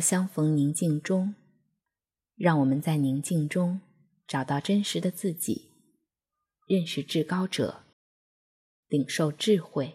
相逢宁静中，让我们在宁静中找到真实的自己，认识至高者，领受智慧。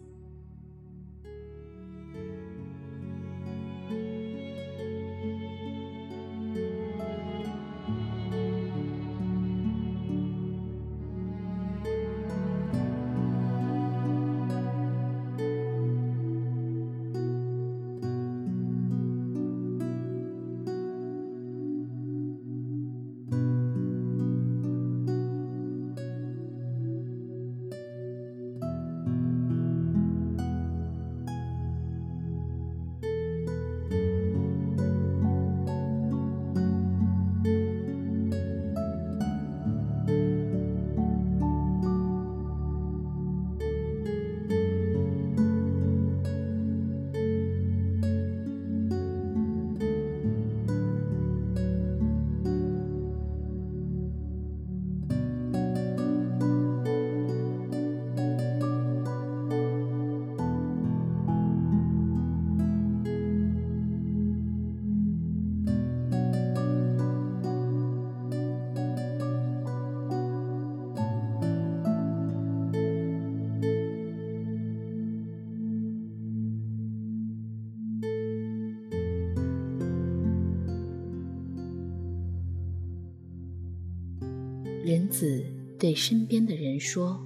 人子对身边的人说：“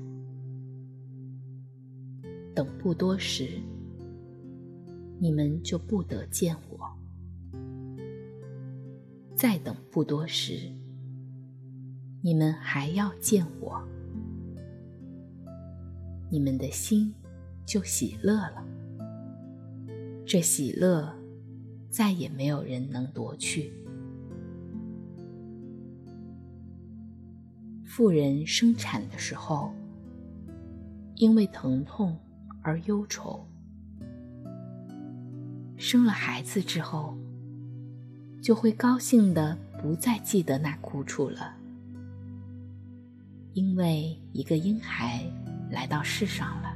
等不多时，你们就不得见我；再等不多时，你们还要见我，你们的心就喜乐了。这喜乐，再也没有人能夺去。”妇人生产的时候，因为疼痛而忧愁；生了孩子之后，就会高兴的不再记得那苦楚了，因为一个婴孩来到世上了。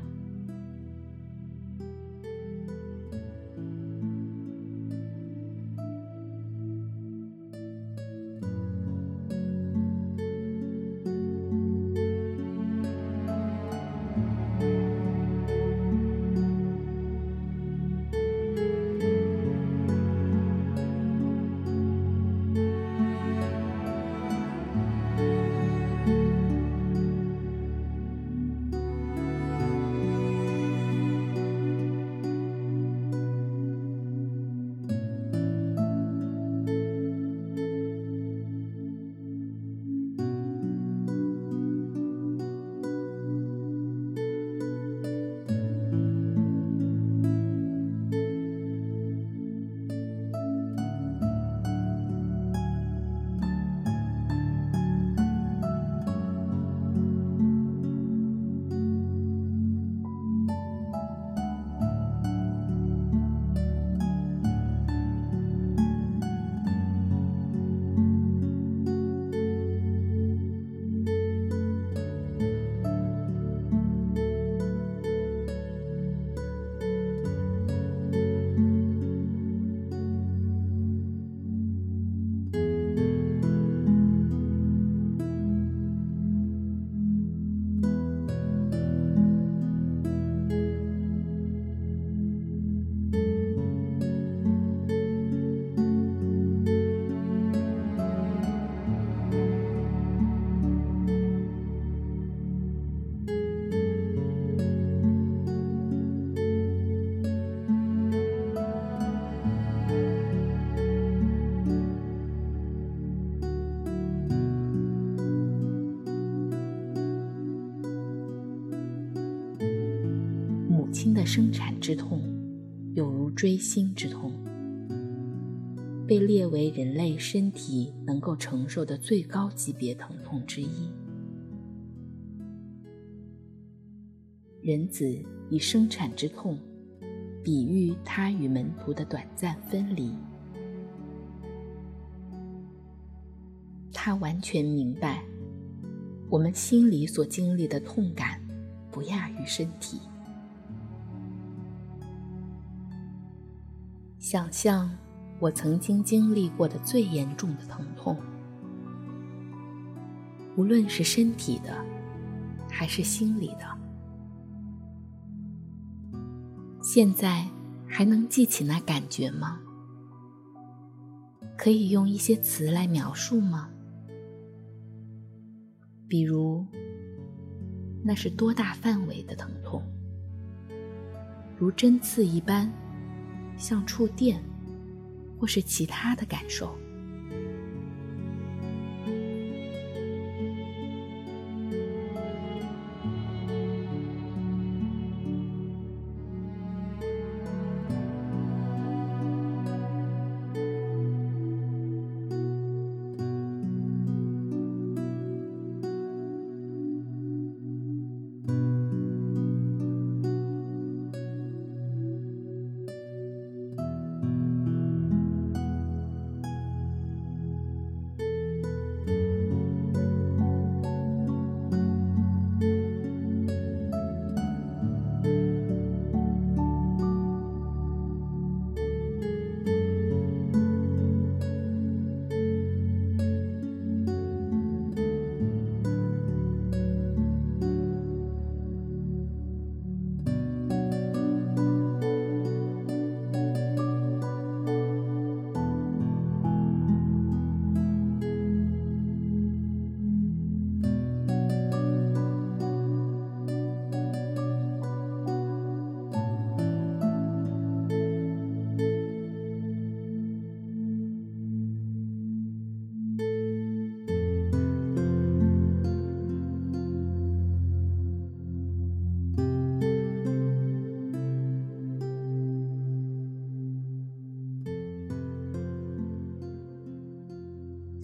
产之痛，有如锥心之痛，被列为人类身体能够承受的最高级别疼痛之一。人子以生产之痛，比喻他与门徒的短暂分离。他完全明白，我们心里所经历的痛感，不亚于身体。想象我曾经经历过的最严重的疼痛，无论是身体的，还是心里的。现在还能记起那感觉吗？可以用一些词来描述吗？比如，那是多大范围的疼痛？如针刺一般，像触电，或是其他的感受？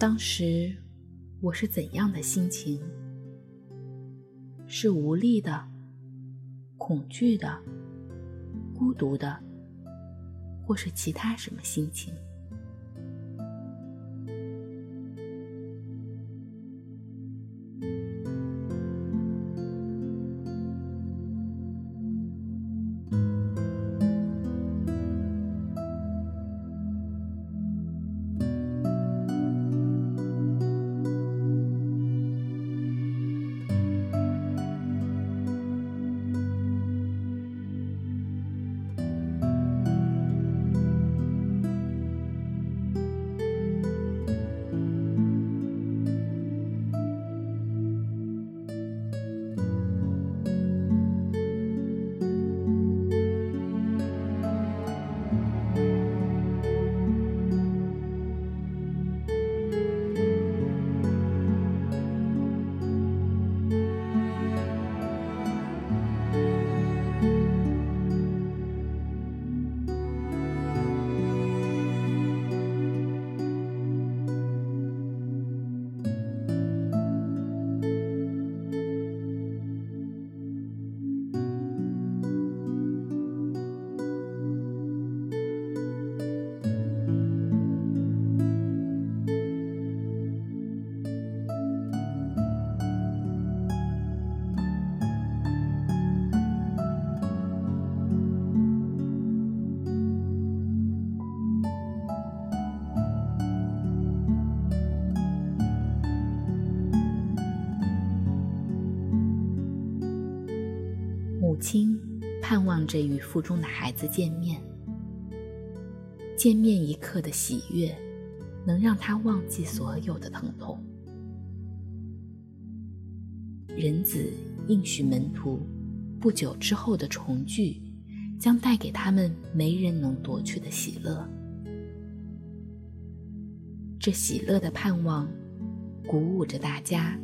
当时我是怎样的心情？是无力的、恐惧的、孤独的，或是其他什么心情？亲盼望着与腹中的孩子见面，见面一刻的喜悦，能让他忘记所有的疼痛。人子应许门徒，不久之后的重聚，将带给他们没人能夺去的喜乐。这喜乐的盼望，鼓舞着大家，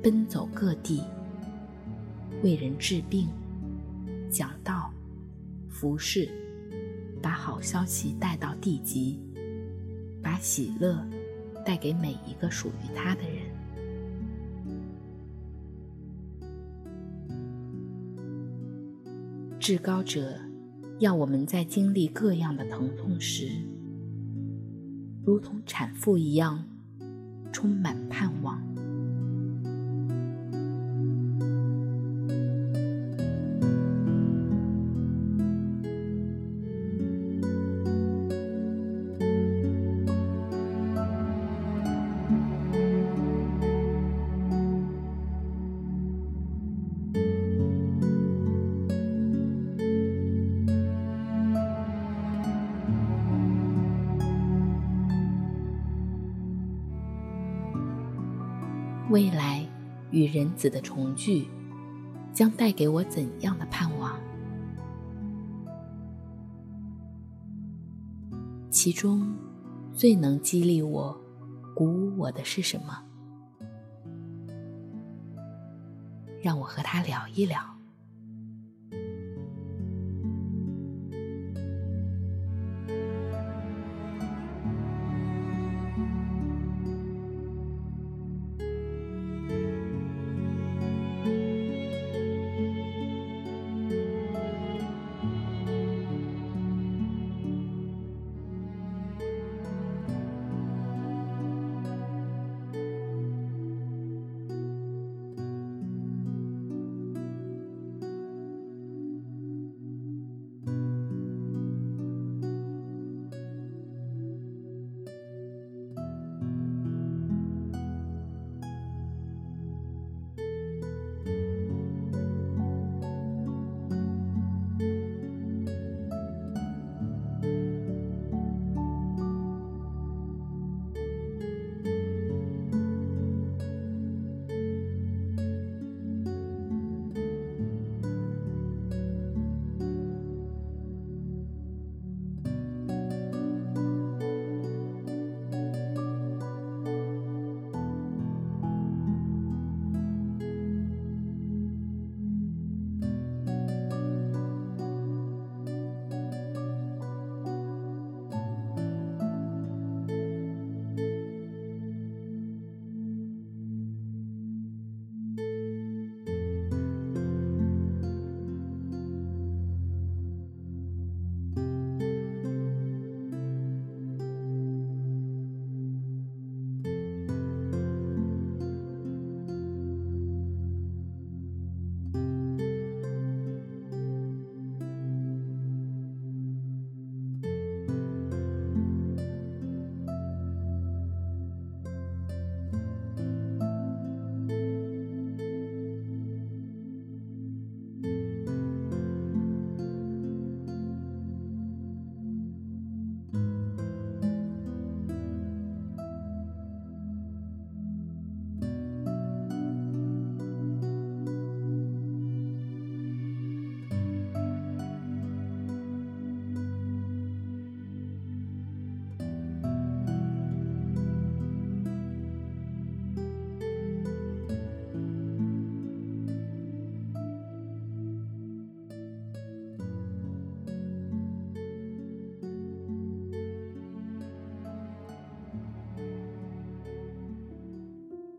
奔走各地。为人治病、讲道、服侍，把好消息带到地极，把喜乐带给每一个属于他的人。至高者要我们在经历各样的疼痛时，如同产妇一样，充满盼望。未来与人子的重聚，将带给我怎样的盼望？其中最能激励我、鼓舞我的是什么？让我和他聊一聊。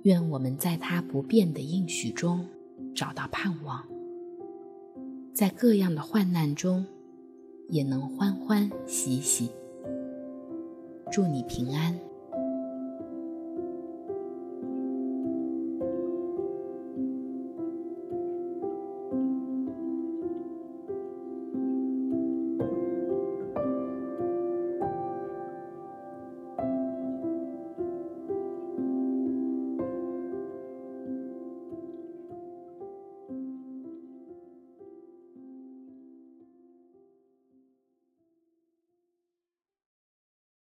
愿我们在他不变的应许中找到盼望，在各样的患难中也能欢欢喜喜。祝你平安。